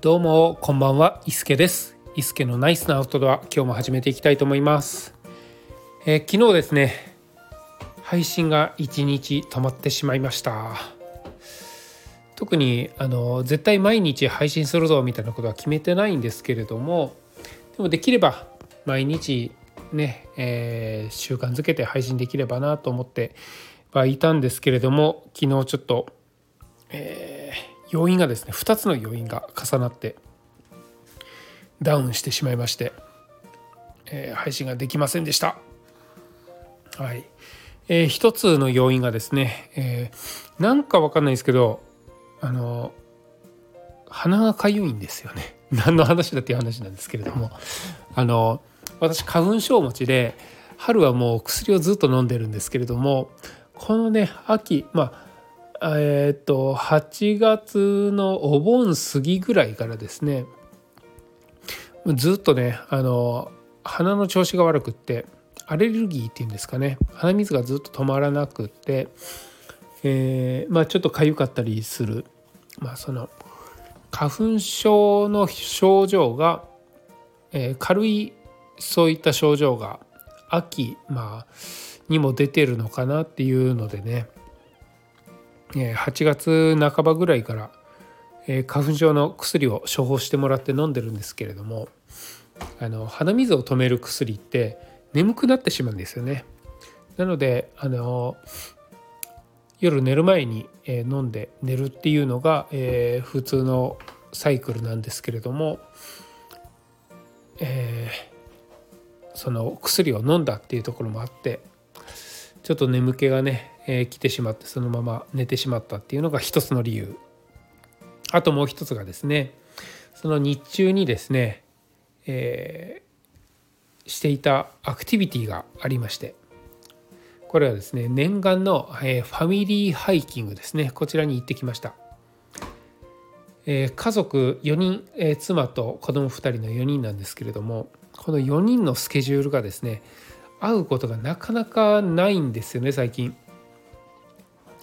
どうもこんばんは伊助です。伊助のナイスなアウトドア今日も始めていきたいと思います、えー昨日ですね配信が1日止まってしまいました。特にあの絶対毎日配信するぞみたいなことは決めてないんですけれどもでもできれば毎日ね、えー習慣づけて配信できればなと思ってはいたんですけれども昨日ちょっと、えー要因がですね2つの要因が重なってダウンしてしまいまして、えー配信ができませんでした。はい。えー一つの要因がですね、えーなんかわかんないですけどあの鼻がかゆいんですよね。何の話だっていう話なんですけれども。あの私花粉症持ちで春はもう薬をずっと飲んでるんですけれどもこのね秋まあえーと8月のお盆過ぎぐらいからですねずっとねあの鼻の調子が悪くってアレルギーっていうんですかね鼻水がずっと止まらなくって、えーまあちょっと痒かったりするまあその花粉症の症状が、えー軽いそういった症状が秋、まあ、にも出てるのかなっていうのでね、8月半ばぐらいから、花粉症の薬を処方してもらって飲んでるんですけれどもあの鼻水を止める薬って眠くなってしまうんですよね。なのであの夜寝る前に、え飲んで寝るっていうのが、え普通のサイクルなんですけれども、えーその薬を飲んだっていうところもあってちょっと眠気がね、えー来てしまってそのまま寝てしまったっていうのが一つの理由。あともう一つがですねその日中にですね、えーしていたアクティビティがありましてこれはですね念願の、えーファミリーハイキングですねこちらに行ってきました、えー家族4人、えー妻と子供2人の4人なんですけれどもこの4人のスケジュールがですね会うことがなかなかないんですよね最近、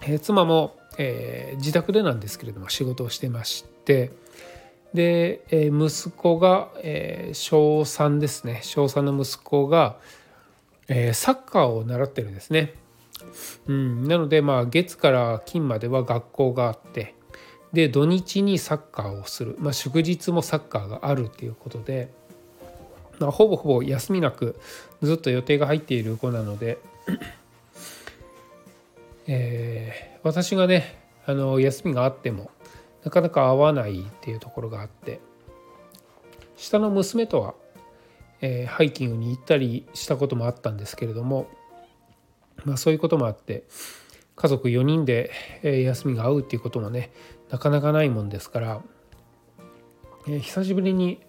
えー妻も、えー自宅でなんですけれども仕事をしてまして。で、えー息子が、えー小3ですね。小3の息子が、えサッカーを習ってるんですね。うん、なのでまあ月から金までは学校があってで土日にサッカーをする、まあ、祝日もサッカーがあるっていうことで、ほぼほぼ休みなくずっと予定が入っている子なので、えー私がねあの休みがあってもなかなか会わないっていうところがあって下の娘とは、えーハイキングに行ったりしたこともあったんですけれども、まあ、そういうこともあって家族4人で、えー休みが合うっていうこともねなかなかないもんですから、えー久しぶりに、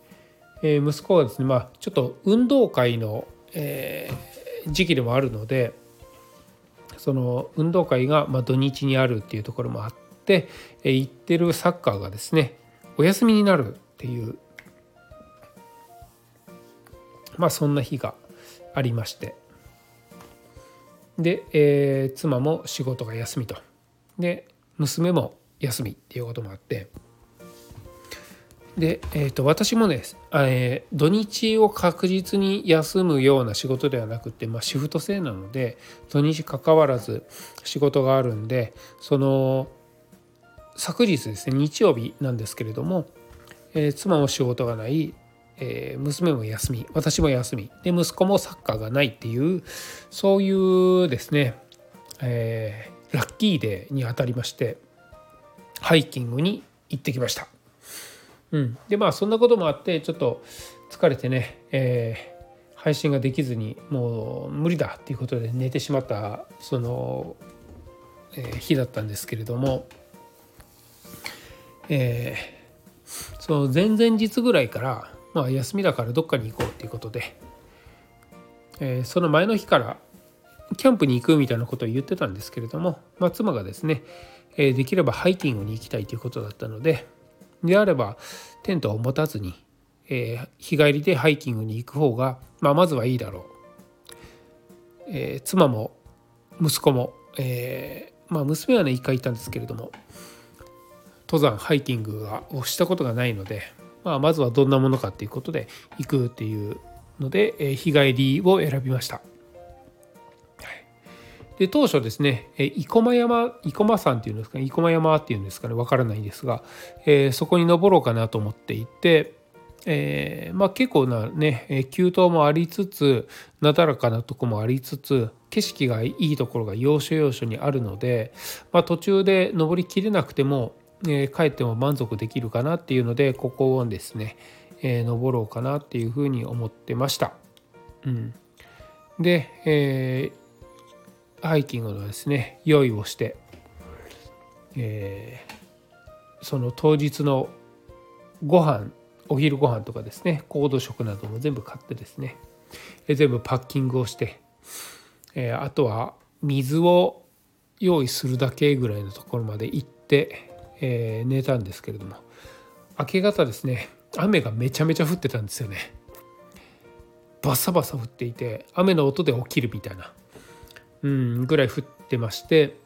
えー息子がですねまあちょっと運動会の、えー時期でもあるのでその運動会がまあ土日にあるっていうところもあって、えー行ってるサッカーがですねお休みになるっていうまあそんな日がありまして。で、えー妻も仕事が休みと。で娘も休みっていうこともあって。で、えー、と私もね、えー土日を確実に休むような仕事ではなくて、まあ、シフト制なので土日関わらず仕事があるんでその昨日ですね日曜日なんですけれども、えー妻も仕事がない、えー娘も休み私も休みで息子もサッカーがないっていうそういうですね、えーラッキーデーにあたりましてハイキングに行ってきました。うん、でまあそんなこともあってちょっと疲れてね、えー配信ができずにもう無理だっていうことで寝てしまったその、えー日だったんですけれども、えーその前々日ぐらいから、まあ、休みだからどっかに行こうっていうことで、えーその前の日からキャンプに行くみたいなことを言ってたんですけれども、まあ、妻がですね、えーできればハイキングに行きたいということだったのでであればテントを持たずに、えー日帰りでハイキングに行く方が、まあ、まずはいいだろう、えー妻も息子も、えーまあ、娘はね一回行ったんですけれども登山ハイキングがをしたことがないので、まあ、まずはどんなものかっていうことで行くっていうので、え日帰りを選びました。で当初ですね生駒山生駒山っていうんですかね生駒山っていうんですかねわからないんですが、えー、そこに登ろうかなと思っていて、えー、まあ、結構なね急登もありつつなだらかなとこもありつつ景色がいいところが要所要所にあるので、まあ、途中で登りきれなくても、えー、帰っても満足できるかなっていうのでここをですね、え登ろうかなっていうふうに思ってました。うん、で、えーハイキングのですね用意をして、えー、その当日のご飯お昼ご飯とかですね高度食なども全部買ってですね全部パッキングをして、えー、あとは水を用意するだけぐらいのところまで行って、えー、寝たんですけれども明け方ですね雨がめちゃめちゃ降ってたんですよね。バサバサ降っていて雨の音で起きるみたいな。うんぐらい降ってまして。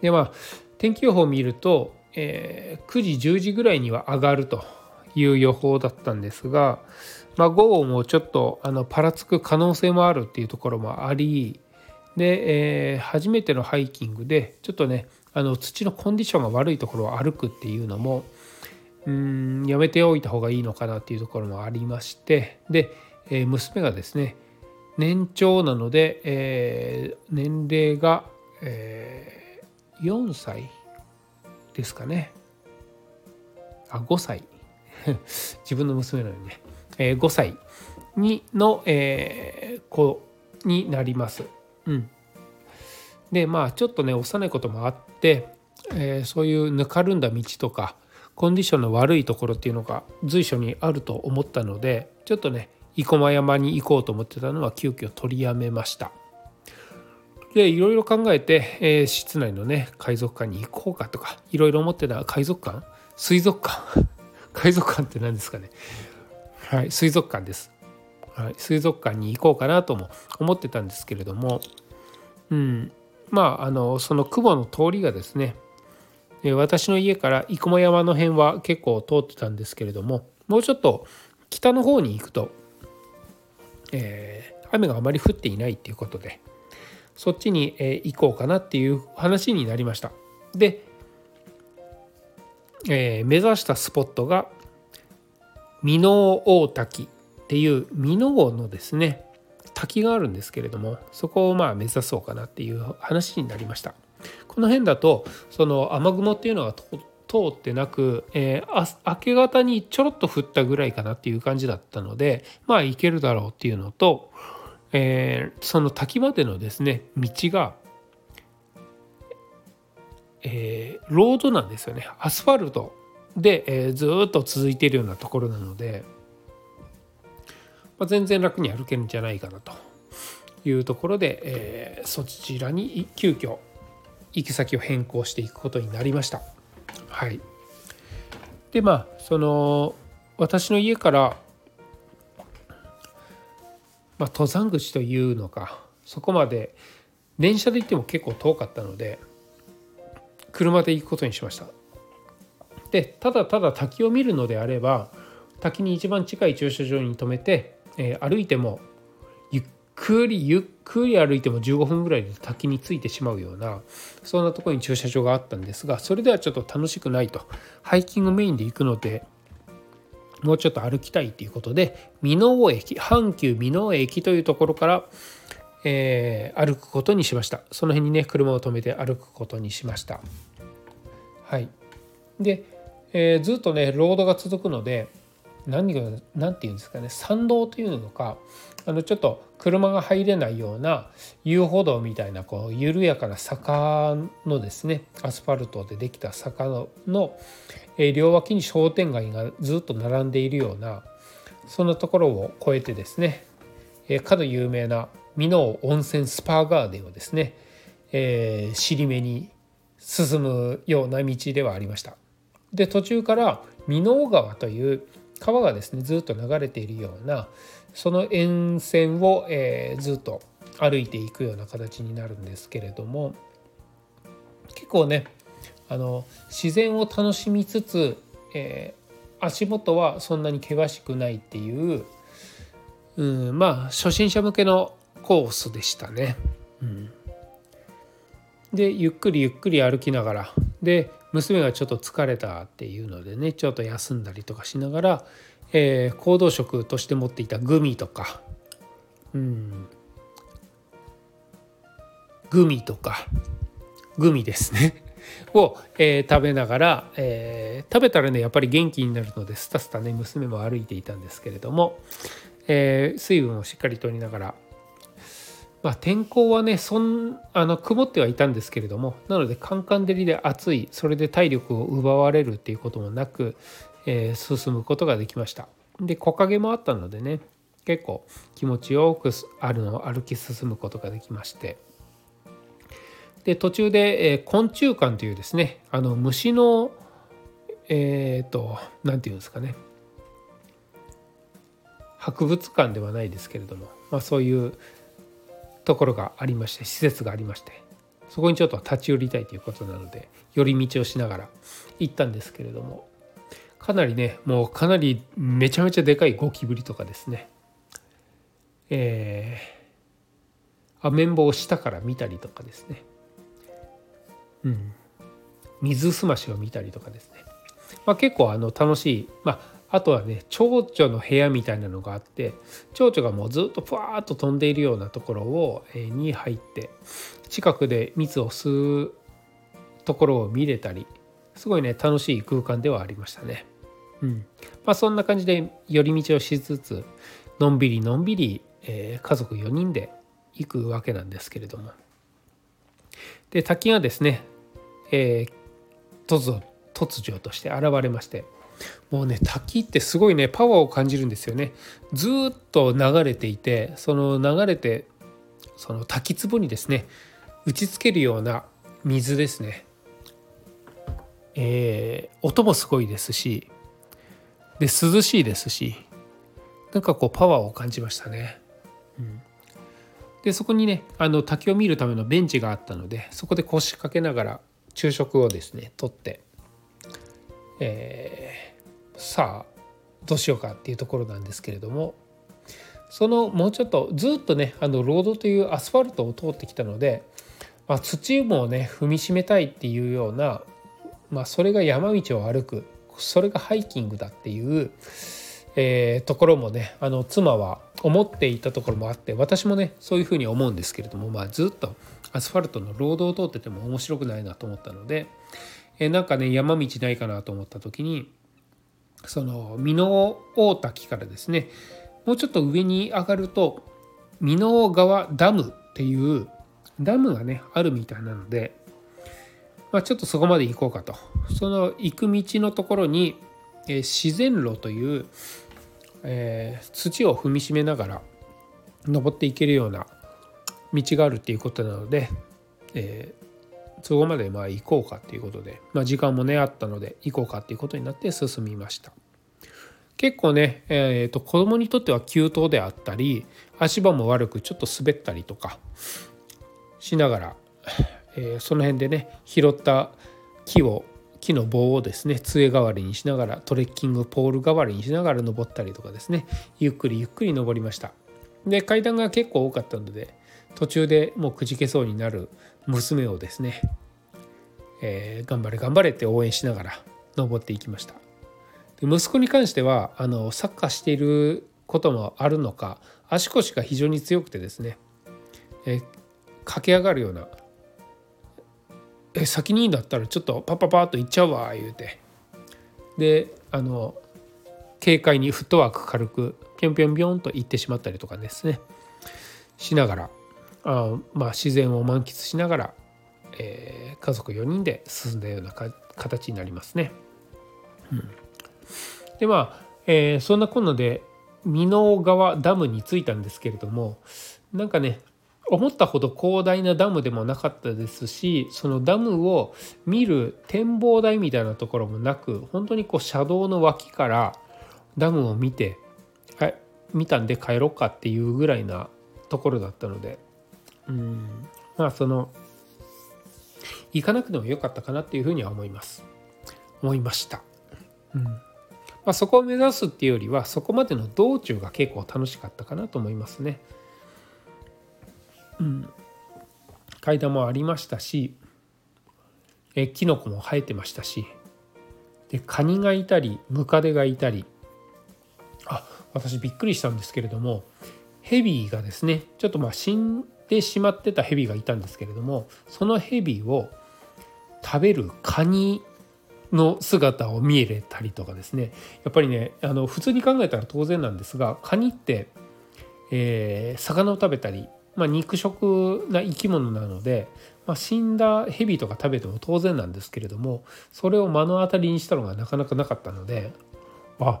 でまあ天気予報を見ると、えー、9時10時ぐらいには上がるという予報だったんですが、まあ、午後もちょっとあのパラつく可能性もあるっていうところもありで、えー、初めてのハイキングでちょっとねあの土のコンディションが悪いところを歩くっていうのもうんやめておいた方がいいのかなっていうところもありまして。で、えー、娘がですね年長なので、えー、年齢が、えー、4歳ですかね。あ5歳。自分の娘なのにね、えー、5歳にの、えー、子になります。うん、でまあちょっとね幼いこともあって、えー、そういうぬかるんだ道とかコンディションの悪いところっていうのが随所にあると思ったのでちょっとね生駒山に行こうと思ってたのは急遽取りやめました。でいろいろ考えて、えー、室内のね海賊館に行こうかとかいろいろ思ってた海賊館？水族館？海賊館って何ですかね？はい水族館です、はい、水族館に行こうかなとも思ってたんですけれどもうんまああのその雲の通りがですね私の家から生駒山の辺は結構通ってたんですけれどももうちょっと北の方に行くとえー、雨があまり降っていないっていうことでそっちに、え、行こうかなっていう話になりました。で、えー、目指したスポットが箕面大滝っていう箕面のですね滝があるんですけれどもそこをまあ目指そうかなっていう話になりました。この辺だとその雨雲っていうのが通ってなく、えー、明け方にちょろっと降ったぐらいかなっていう感じだったのでまあ行けるだろうっていうのと、えー、その滝までのですね道が、えー、ロードなんですよねアスファルトで、えー、ずっと続いているようなところなので、まあ、全然楽に歩けるんじゃないかなというところで、えー、そちらに急遽行き先を変更していくことになりました。はい、でまあその私の家から、まあ、登山口というのかそこまで電車で行っても結構遠かったので車で行くことにしました。でただただ滝を見るのであれば滝に一番近い駐車場に停めて、えー、歩いてもくりゆっくり歩いても15分ぐらいで滝についてしまうようなそんなところに駐車場があったんですがそれではちょっと楽しくないと。ハイキングメインで行くのでもうちょっと歩きたいということで箕面駅阪急箕面駅というところから、えー、歩くことにしました。その辺にね車を止めて歩くことにしました。はい。で、えー、ずっとねロードが続くので何が何て言うんですかね参道というのかあのちょっと車が入れないような遊歩道みたいなこう緩やかな坂のですねアスファルトでできた坂の両脇に商店街がずっと並んでいるようなそんなところを越えてですねえかの有名な箕面温泉スパーガーデンをですね、えー、尻目に進むような道ではありました。で途中から箕面川という川がですねずっと流れているようなその沿線を、えー、ずっと歩いていくような形になるんですけれども結構ねあの自然を楽しみつつ、えー、足元はそんなに険しくないっていう、うん、まあ初心者向けのコースでしたね。うん、でゆっくりゆっくり歩きながらで娘がちょっと疲れたっていうのでねちょっと休んだりとかしながら、えー、行動食として持っていたグミとか、うん、グミとか。グミですね。を、えー、食べながら、えー、食べたらねやっぱり元気になるのでスタスタね娘も歩いていたんですけれども、えー、水分をしっかりとりながら。まあ、天候はねそんあの曇ってはいたんですけれどもなのでカンカン照りで暑いそれで体力を奪われるっていうこともなく、えー、進むことができました。で木陰もあったのでね結構気持ちよくあるのを歩き進むことができまして。で途中で、えー、昆虫館というですねあの虫のえっ、ー、と何て言うんですかね。博物館ではないですけれども、まあ、そういうところがありまして施設がありましてそこにちょっと立ち寄りたいということなので寄り道をしながら行ったんですけれども。かなりねもうかなりめちゃめちゃでかいゴキブリとかですね。えー、アメンボを下から見たりとかですね。うん。水すましを見たりとかですね、まあ、結構あの楽しい、まあ、あとはね蝶々の部屋みたいなのがあって蝶々がもうずっとふわっと飛んでいるようなところを、えに入って近くで蜜を吸うところを見れたりすごいね楽しい空間ではありましたね。うん。まあ、そんな感じで寄り道をしつつのんびりのんびり、えー、家族4人で行くわけなんですけれども。で滝がですね、えー、突如突如として現れましてもうね滝ってすごいねパワーを感じるんですよね。ずっと流れていてその流れてその滝壺にですね打ちつけるような水ですね。えー、音もすごいですしで涼しいですしなんかこうパワーを感じましたね。うん、でそこにねあの滝を見るためのベンチがあったのでそこで腰掛けながら昼食をですねとって、えさあどうしようかっていうところなんですけれどもそのもうちょっとずっとねあのロードというアスファルトを通ってきたので、まあ、土もね踏みしめたいっていうような、まあ、それが山道を歩くそれがハイキングだっていう、えー、ところもねあの妻は思っていたところもあって私もねそういうふうに思うんですけれども、まあ、ずっとアスファルトのロードを通ってても面白くないなと思ったので、えー、なんかね山道ないかなと思った時にその美濃大滝からですねもうちょっと上に上がると美濃川ダムっていうダムがねあるみたいなので、まあ、ちょっとそこまで行こうかと。その行く道のところに、えー、自然路という、えー、土を踏みしめながら登っていけるような道があるっていうことなので、えー、そこまでまあ行こうかっていうことで、まあ、時間もねあったので行こうかっていうことになって進みました。結構ね、えー、と子供にとっては急登であったり足場も悪くちょっと滑ったりとかしながら、えー、その辺でね拾った木を木の棒をですね杖代わりにしながらトレッキングポール代わりにしながら登ったりとかですねゆっくりゆっくり登りました。で階段が結構多かったので途中でもうくじけそうになる娘をですね、えー、頑張れ頑張れって応援しながら登っていきました。で息子に関してはあのサッカーしていることもあるのか足腰が非常に強くてですね、えー、駆け上がるようなえ先にだったらちょっとパッパパッと行っちゃうわ言うて。であの軽快にフットワーク軽くぴょんぴょんぴょんと行ってしまったりとかですね。しながらあまあ、自然を満喫しながら、えー、家族4人で進んだような形になりますね。うん、でまあ、えー、そんなこんなで美濃川ダムに着いたんですけれどもなんかね思ったほど広大なダムでもなかったですしそのダムを見る展望台みたいなところもなく本当にこう車道の脇からダムを見てはい見たんで帰ろうかっていうぐらいなところだったのでうんまあその行かなくてもよかったかなっていうふうには思います思いました。うんまあ、そこを目指すっていうよりはそこまでの道中が結構楽しかったかなと思いますね。うん、階段もありましたしえキノコも生えてましたしでカニがいたりムカデがいたりあ私びっくりしたんですけれどもヘビがですねちょっとまあ死んでしまってたヘビがいたんですけれどもそのヘビを食べるカニの姿を見れたりとかですねやっぱりねあの普通に考えたら当然なんですがカニって、えー、魚を食べたり、まあ、肉食な生き物なので、まあ、死んだヘビとか食べても当然なんですけれどもそれを目の当たりにしたのがなかなかなかったのであ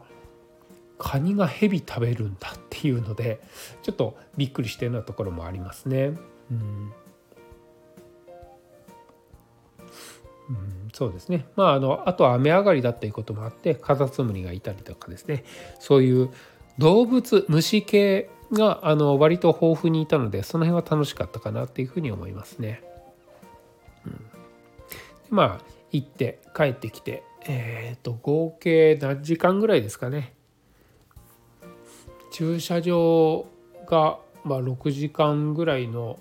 カニがヘビ食べるんだっていうのでちょっとびっくりしたようなところもありますね。うんうん、そうですね。まあ、あの、あとは雨上がりだっていうこともあって、カタツムリがいたりとかですね、そういう動物、虫系が、あの、割と豊富にいたので、その辺は楽しかったかなっていうふうに思いますね。うん、まあ、行って帰ってきて、えっ、ー、と、合計何時間ぐらいですかね。駐車場が、まあ、6時間ぐらいの、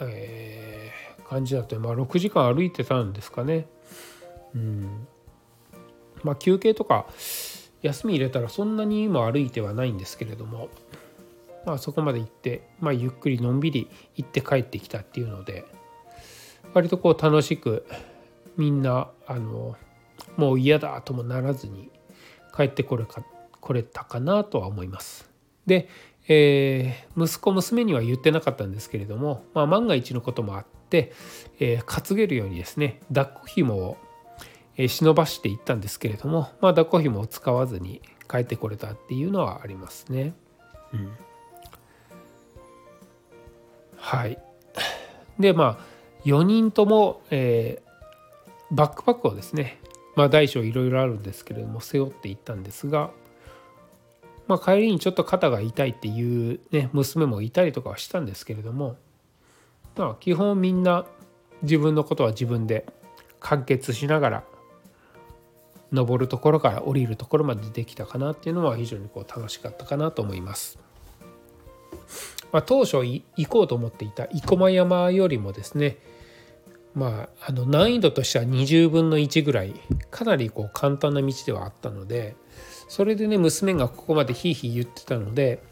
えー、感じだと、まあ、6時間歩いてたんですかね。うんまあ、休憩とか休み入れたらそんなにも歩いてはないんですけれども、まあ、そこまで行って、まあ、ゆっくりのんびり行って帰ってきたっていうので割とこう楽しくみんなあのもう嫌だともならずに帰ってこれかこれたかなとは思います。で、えー、息子娘には言ってなかったんですけれども、まあ、万が一のこともあって、えー、担げるようにですね抱っこ紐を、忍ばしていったんですけれども、まあ、抱っこ紐を使わずに帰ってこれたっていうのはありますね。うん、はいでまあ4人とも、えー、バックパックをですねまあ大小いろいろあるんですけれども背負っていったんですがまあ、帰りにちょっと肩が痛いっていう、ね、娘もいたりとかはしたんですけれども、まあ、基本みんな自分のことは自分で完結しながら登るところから降りるところまでできたかなっていうのは非常にこう楽しかったかなと思います。まあ、当初行こうと思っていた生駒山よりもですねまあ、あの難易度としては20分の1ぐらいかなりこう簡単な道ではあったのでそれでね娘がここまでひいひい言ってたので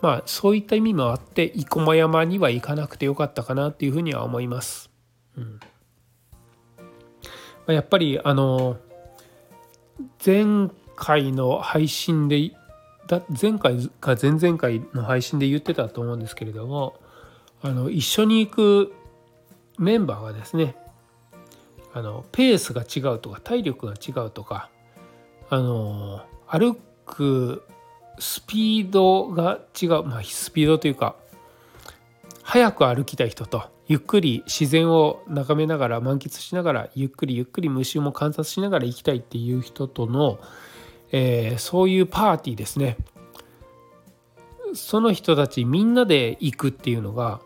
まあそういった意味もあって生駒山には行かなくてよかったかなっていうふうには思います。うんやっぱりあの前回の配信でだ前回か前々回の配信で言ってたと思うんですけれどもあの一緒に行くメンバーがですねあのペースが違うとか体力が違うとかあの歩くスピードが違う、まあ、スピードというか早く歩きたい人とゆっくり自然を眺めながら満喫しながらゆっくりゆっくり虫も観察しながら行きたいっていう人との、えー、そういうパーティーですね。その人たちみんなで行くっていうのが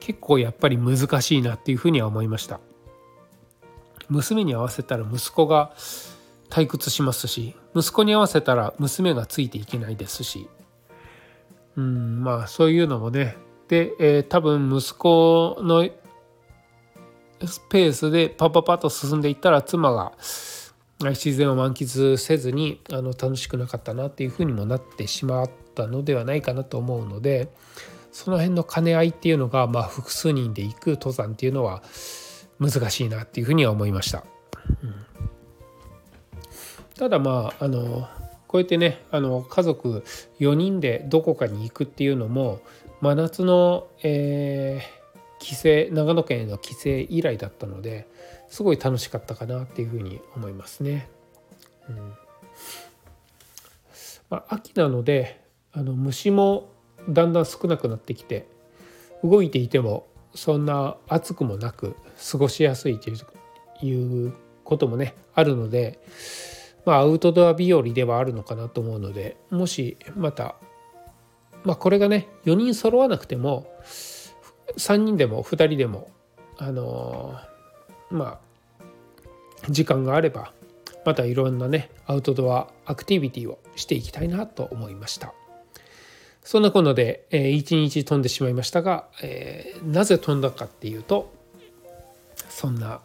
結構やっぱり難しいなっていうふうには思いました。娘に合わせたら息子が退屈しますし息子に合わせたら娘がついていけないですし。うんまあそういうのもね。で、えー、多分息子のスペースでパパパッと進んでいったら妻が自然を満喫せずにあの楽しくなかったなっていうふうにもなってしまったのではないかなと思うのでその辺の兼ね合いっていうのが、まあ、複数人で行く登山っていうのは難しいなっていうふうには思いました。うんただまああのこうやってねあの家族4人でどこかに行くっていうのも真夏の、えー、帰省長野県への帰省以来だったのですごい楽しかったかなっていうふうに思いますね。うんまあ、秋なのであの虫もだんだん少なくなってきて動いていてもそんな暑くもなく過ごしやすいということもねあるのでまあ、アウトドア日和ではあるのかなと思うのでもしまた、まあ、これがね4人揃わなくても3人でも2人でもあのまあ時間があればまたいろんなねアウトドアアクティビティをしていきたいなと思いました。そんなこんなで、えー、1日飛んでしまいましたが、えー、なぜ飛んだかっていうとそんな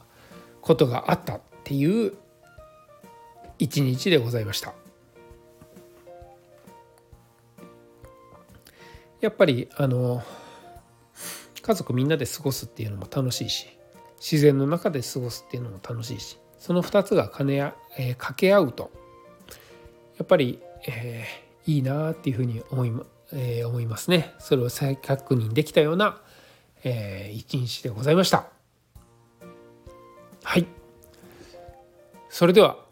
ことがあったっていう一日でございました。やっぱりあの家族みんなで過ごすっていうのも楽しいし自然の中で過ごすっていうのも楽しいしその2つが兼ねや、えー、掛け合うとやっぱり、えー、いいなっていうふうに思い,、えー、思いますねそれを再確認できたような、えー、一日でございましたはいそれでは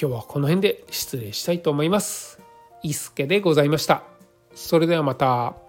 今日はこの辺で失礼したいと思います。伊助でございました。それではまた。